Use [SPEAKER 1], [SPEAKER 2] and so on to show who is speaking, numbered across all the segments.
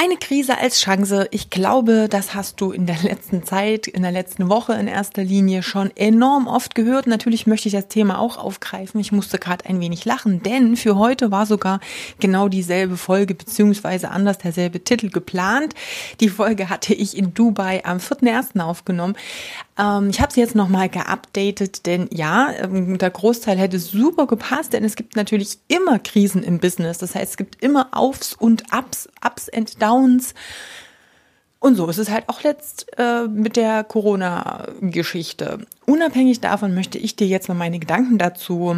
[SPEAKER 1] Eine Krise als Chance. Ich glaube, das hast du in der letzten Zeit, in der letzten Woche in erster Linie schon enorm oft gehört. Natürlich möchte ich das Thema auch aufgreifen. Ich musste gerade ein wenig lachen, denn für heute war sogar genau dieselbe Folge beziehungsweise anders derselbe Titel geplant. Die Folge hatte ich in Dubai am 4.1. aufgenommen. Ähm, ich habe sie jetzt nochmal geupdatet, denn ja, ähm, der Großteil hätte super gepasst, denn es gibt natürlich immer Krisen im Business. Das heißt, es gibt immer Aufs und Ups, Ups and. Und so ist es halt auch letzt äh, mit der Corona-Geschichte. Unabhängig davon möchte ich dir jetzt mal meine Gedanken dazu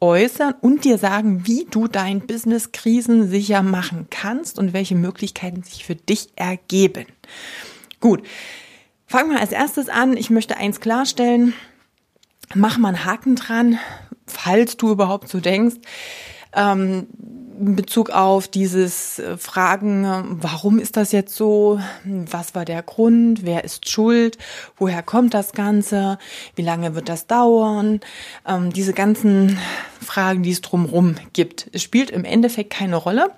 [SPEAKER 1] äußern und dir sagen, wie du dein Business krisensicher machen kannst und welche Möglichkeiten sich für dich ergeben. Gut, Fangen wir als erstes an. Ich möchte eins klarstellen. Mach mal einen Haken dran, falls du überhaupt so denkst. Ähm, in Bezug auf dieses äh, Fragen, warum ist das jetzt so? Was war der Grund? Wer ist schuld? Woher kommt das Ganze? Wie lange wird das dauern? Ähm, diese ganzen Fragen, die es drumherum gibt. Es spielt im Endeffekt keine Rolle,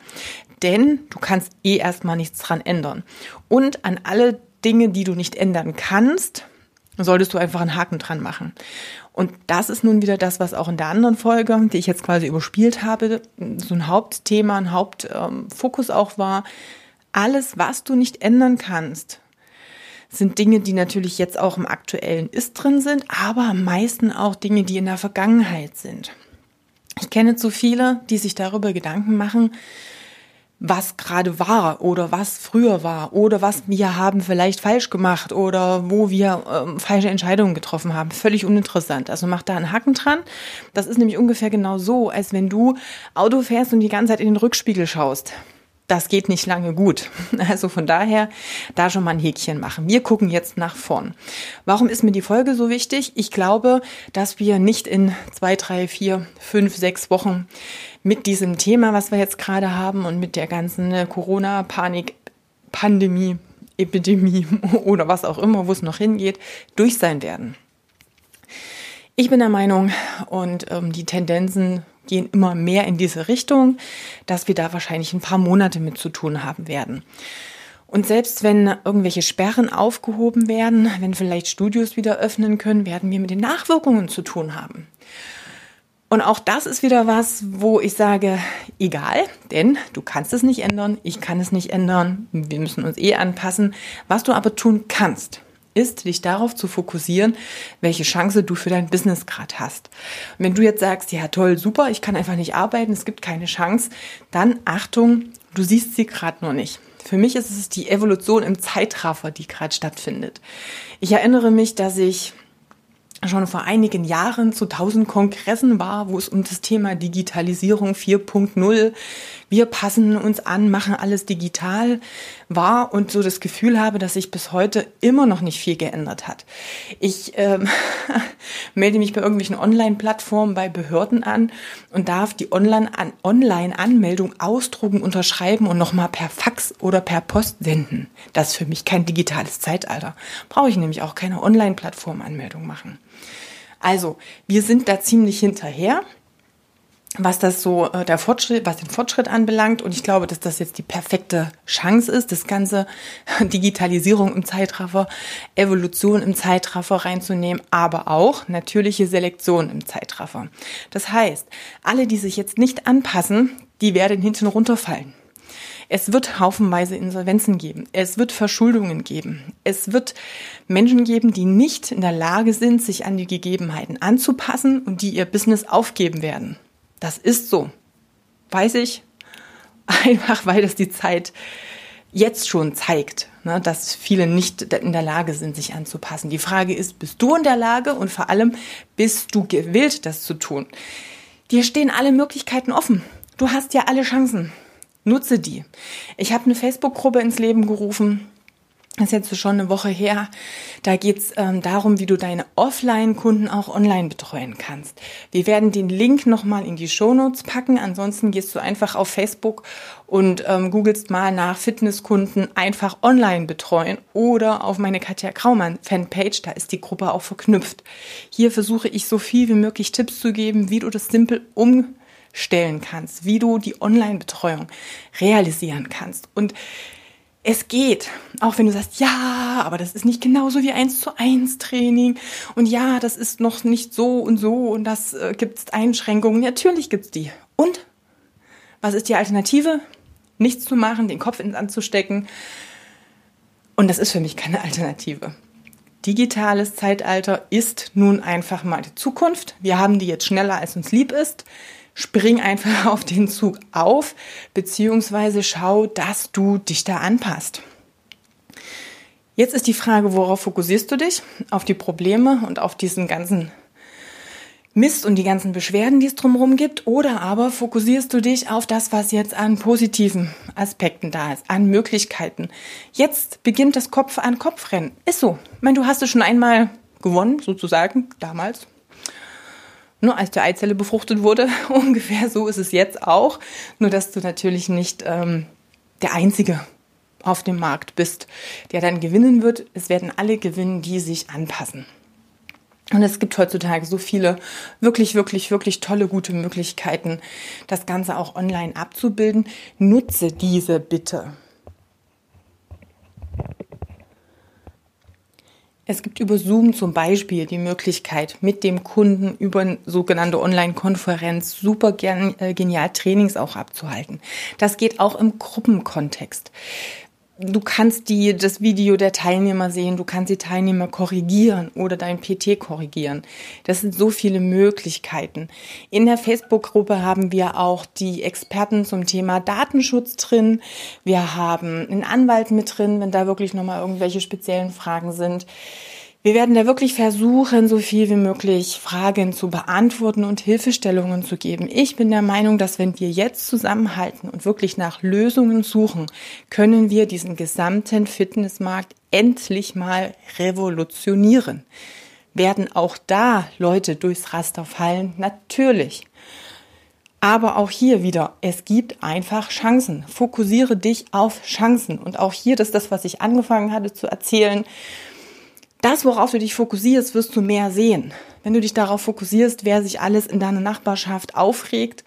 [SPEAKER 1] denn du kannst eh erstmal nichts dran ändern. Und an alle Dinge, die du nicht ändern kannst, solltest du einfach einen Haken dran machen. Und das ist nun wieder das, was auch in der anderen Folge, die ich jetzt quasi überspielt habe, so ein Hauptthema, ein Hauptfokus ähm, auch war. Alles, was du nicht ändern kannst, sind Dinge, die natürlich jetzt auch im aktuellen Ist drin sind, aber am meisten auch Dinge, die in der Vergangenheit sind. Ich kenne zu viele, die sich darüber Gedanken machen, was gerade war oder was früher war oder was wir haben vielleicht falsch gemacht oder wo wir ähm, falsche Entscheidungen getroffen haben. Völlig uninteressant. Also mach da einen Haken dran. Das ist nämlich ungefähr genau so, als wenn du Auto fährst und die ganze Zeit in den Rückspiegel schaust das geht nicht lange gut. Also von daher da schon mal ein Häkchen machen. Wir gucken jetzt nach vorn. Warum ist mir die Folge so wichtig? Ich glaube, dass wir nicht in zwei, drei, vier, fünf, sechs Wochen mit diesem Thema, was wir jetzt gerade haben und mit der ganzen äh, Corona-Panik, Pandemie, Epidemie oder was auch immer, wo es noch hingeht, durch sein werden. Ich bin der Meinung und ähm, die Tendenzen gehen immer mehr in diese Richtung, dass wir da wahrscheinlich ein paar Monate mit zu tun haben werden. Und selbst wenn irgendwelche Sperren aufgehoben werden, wenn vielleicht Studios wieder öffnen können, werden wir mit den Nachwirkungen zu tun haben. Und auch das ist wieder was, wo ich sage, egal, denn du kannst es nicht ändern, ich kann es nicht ändern, wir müssen uns eh anpassen. Was du aber tun kannst, ist, dich darauf zu fokussieren, welche Chance du für dein Business gerade hast. Und wenn du jetzt sagst, ja toll, super, ich kann einfach nicht arbeiten, es gibt keine Chance, dann Achtung, du siehst sie gerade nur nicht. Für mich ist es die Evolution im Zeitraffer, die gerade stattfindet. Ich erinnere mich, dass ich schon vor einigen Jahren zu tausend Kongressen war, wo es um das Thema Digitalisierung 4.0, wir passen uns an, machen alles digital war und so das Gefühl habe, dass sich bis heute immer noch nicht viel geändert hat. Ich ähm, melde mich bei irgendwelchen Online-Plattformen, bei Behörden an und darf die Online-Anmeldung ausdrucken, unterschreiben und nochmal per Fax oder per Post senden. Das ist für mich kein digitales Zeitalter. Brauche ich nämlich auch keine Online-Plattform-Anmeldung machen. Also, wir sind da ziemlich hinterher was das so äh, der Fortschritt, was den Fortschritt anbelangt. Und ich glaube, dass das jetzt die perfekte Chance ist, das ganze Digitalisierung im Zeitraffer, Evolution im Zeitraffer reinzunehmen, aber auch natürliche Selektion im Zeitraffer. Das heißt, alle, die sich jetzt nicht anpassen, die werden hinten runterfallen. Es wird haufenweise Insolvenzen geben. Es wird Verschuldungen geben. Es wird Menschen geben, die nicht in der Lage sind, sich an die Gegebenheiten anzupassen und die ihr Business aufgeben werden. Das ist so. Weiß ich. Einfach weil das die Zeit jetzt schon zeigt, ne, dass viele nicht in der Lage sind, sich anzupassen. Die Frage ist, bist du in der Lage und vor allem, bist du gewillt, das zu tun? Dir stehen alle Möglichkeiten offen. Du hast ja alle Chancen. Nutze die. Ich habe eine Facebook-Gruppe ins Leben gerufen das ist jetzt schon eine Woche her. Da geht's ähm, darum, wie du deine Offline-Kunden auch online betreuen kannst. Wir werden den Link nochmal in die Shownotes packen. Ansonsten gehst du einfach auf Facebook und ähm, googelst mal nach Fitnesskunden einfach online betreuen oder auf meine Katja Kraumann Fanpage. Da ist die Gruppe auch verknüpft. Hier versuche ich so viel wie möglich Tipps zu geben, wie du das simpel umstellen kannst, wie du die Online-Betreuung realisieren kannst. Und es geht. Auch wenn du sagst, ja, aber das ist nicht genauso wie eins zu eins Training. Und ja, das ist noch nicht so und so und das äh, gibt Einschränkungen. Natürlich gibt's die. Und? Was ist die Alternative? Nichts zu machen, den Kopf ins Sand zu stecken. Und das ist für mich keine Alternative. Digitales Zeitalter ist nun einfach mal die Zukunft. Wir haben die jetzt schneller, als uns lieb ist spring einfach auf den Zug auf, beziehungsweise schau, dass du dich da anpasst. Jetzt ist die Frage, worauf fokussierst du dich? Auf die Probleme und auf diesen ganzen Mist und die ganzen Beschwerden, die es drumherum gibt, oder aber fokussierst du dich auf das, was jetzt an positiven Aspekten da ist, an Möglichkeiten. Jetzt beginnt das Kopf an Kopf rennen. Ist so. Ich meine, du hast es schon einmal gewonnen, sozusagen, damals, nur als die Eizelle befruchtet wurde. Ungefähr so ist es jetzt auch. Nur dass du natürlich nicht ähm, der Einzige auf dem Markt bist, der dann gewinnen wird. Es werden alle gewinnen, die sich anpassen. Und es gibt heutzutage so viele wirklich, wirklich, wirklich tolle, gute Möglichkeiten, das Ganze auch online abzubilden. Nutze diese bitte. Es gibt über Zoom zum Beispiel die Möglichkeit, mit dem Kunden über eine sogenannte Online-Konferenz super äh, genial Trainings auch abzuhalten. Das geht auch im Gruppenkontext. Du kannst die, das Video der Teilnehmer sehen, du kannst die Teilnehmer korrigieren oder dein PT korrigieren. Das sind so viele Möglichkeiten. In der Facebook-Gruppe haben wir auch die Experten zum Thema Datenschutz drin. Wir haben einen Anwalt mit drin, wenn da wirklich nochmal irgendwelche speziellen Fragen sind. Wir werden da wirklich versuchen, so viel wie möglich Fragen zu beantworten und Hilfestellungen zu geben. Ich bin der Meinung, dass wenn wir jetzt zusammenhalten und wirklich nach Lösungen suchen, können wir diesen gesamten Fitnessmarkt endlich mal revolutionieren. Werden auch da Leute durchs Raster fallen? Natürlich. Aber auch hier wieder, es gibt einfach Chancen. Fokussiere dich auf Chancen. Und auch hier, das ist das, was ich angefangen hatte zu erzählen das, worauf du dich fokussierst, wirst du mehr sehen. Wenn du dich darauf fokussierst, wer sich alles in deiner Nachbarschaft aufregt,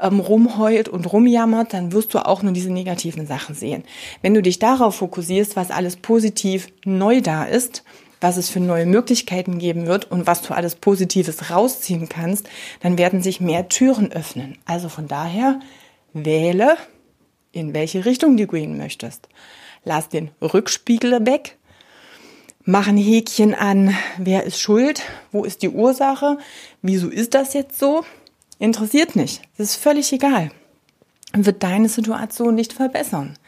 [SPEAKER 1] ähm, rumheult und rumjammert, dann wirst du auch nur diese negativen Sachen sehen. Wenn du dich darauf fokussierst, was alles positiv neu da ist, was es für neue Möglichkeiten geben wird und was du alles Positives rausziehen kannst, dann werden sich mehr Türen öffnen. Also von daher wähle, in welche Richtung du gehen möchtest. Lass den Rückspiegel weg, machen Häkchen an, wer ist schuld, wo ist die Ursache, wieso ist das jetzt so, interessiert nicht. Das ist völlig egal. Wird deine Situation nicht verbessern.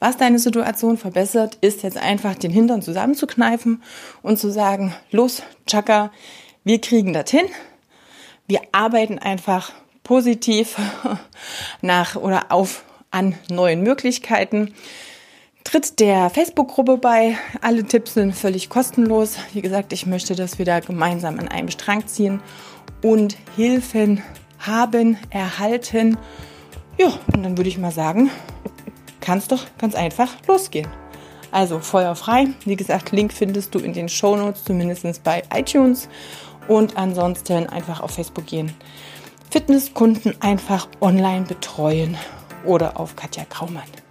[SPEAKER 1] Was deine Situation verbessert, ist jetzt einfach den Hintern zusammenzukneifen und zu sagen, los, Chaka, wir kriegen das hin. Wir arbeiten einfach positiv nach oder auf an neuen Möglichkeiten. Tritt der Facebook-Gruppe bei. Alle Tipps sind völlig kostenlos. Wie gesagt, ich möchte, dass wir da gemeinsam an einem Strang ziehen und Hilfen haben, erhalten. Ja, und dann würde ich mal sagen, kann es doch ganz einfach losgehen. Also Feuer frei. Wie gesagt, Link findest du in den Show Notes, zumindest bei iTunes. Und ansonsten einfach auf Facebook gehen. Fitnesskunden einfach online betreuen oder auf Katja Kraumann.